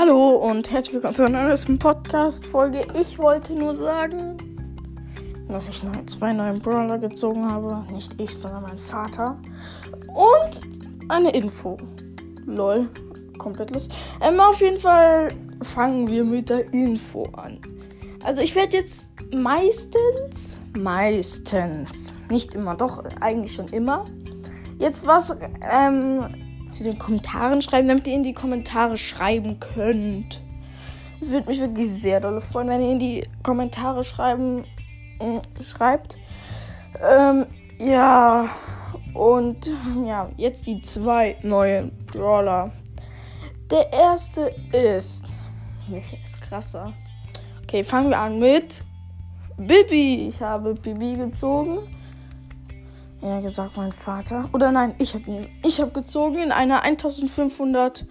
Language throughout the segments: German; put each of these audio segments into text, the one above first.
Hallo und herzlich willkommen zu einer neuesten Podcast-Folge. Ich wollte nur sagen, dass ich noch zwei neue Brawler gezogen habe. Nicht ich, sondern mein Vater. Und eine Info. Lol, komplett los. Ähm, auf jeden Fall fangen wir mit der Info an. Also ich werde jetzt meistens, meistens, nicht immer, doch eigentlich schon immer, jetzt was ähm, zu den Kommentaren schreiben, damit ihr in die Kommentare schreiben könnt. Es würde mich wirklich sehr doll freuen, wenn ihr in die Kommentare schreiben äh, schreibt. Ähm, ja, und ja, jetzt die zwei neuen Brawler. Der erste ist. Welcher ist krasser? Okay, fangen wir an mit Bibi. Ich habe Bibi gezogen. Ja, gesagt mein Vater. Oder nein, ich habe. Ich habe gezogen in einer 1500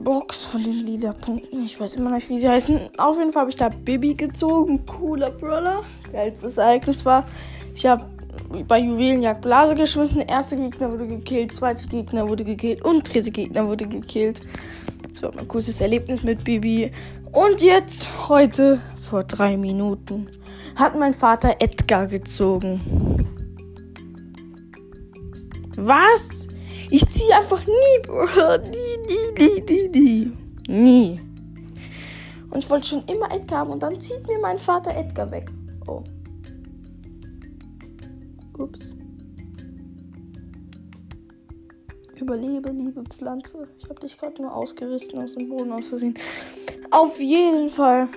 Box von den lila Punkten. Ich weiß immer nicht, wie sie heißen. Auf jeden Fall habe ich da Bibi gezogen. Cooler Brawler. Geilstes Ereignis war, ich habe bei Juwelenjagd Blase geschmissen. Erster Gegner wurde gekillt, zweiter Gegner wurde gekillt und dritter Gegner wurde gekillt. Das war mein kurzes Erlebnis mit Bibi. Und jetzt, heute, vor drei Minuten, hat mein Vater Edgar gezogen. Was? Ich ziehe einfach nie, Bro. Nie, nie, nie, nie, nie. Und ich wollte schon immer Edgar haben und dann zieht mir mein Vater Edgar weg. Oh. Ups. Überlebe, liebe Pflanze. Ich habe dich gerade nur ausgerissen aus dem Boden aus Versehen. Auf jeden Fall.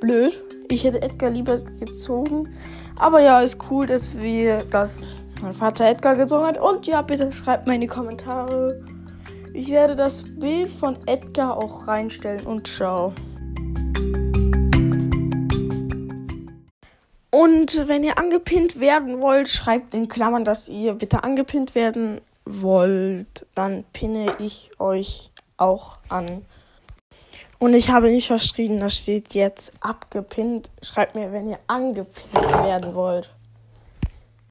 Blöd. Ich hätte Edgar lieber gezogen. Aber ja, ist cool, dass wir das mein Vater Edgar gezogen hat. Und ja, bitte schreibt mal in die Kommentare. Ich werde das Bild von Edgar auch reinstellen und ciao. Und wenn ihr angepinnt werden wollt, schreibt in Klammern, dass ihr bitte angepinnt werden wollt. Dann pinne ich euch auch an. Und ich habe nicht verschrieben, da steht jetzt abgepinnt. Schreibt mir, wenn ihr angepinnt werden wollt.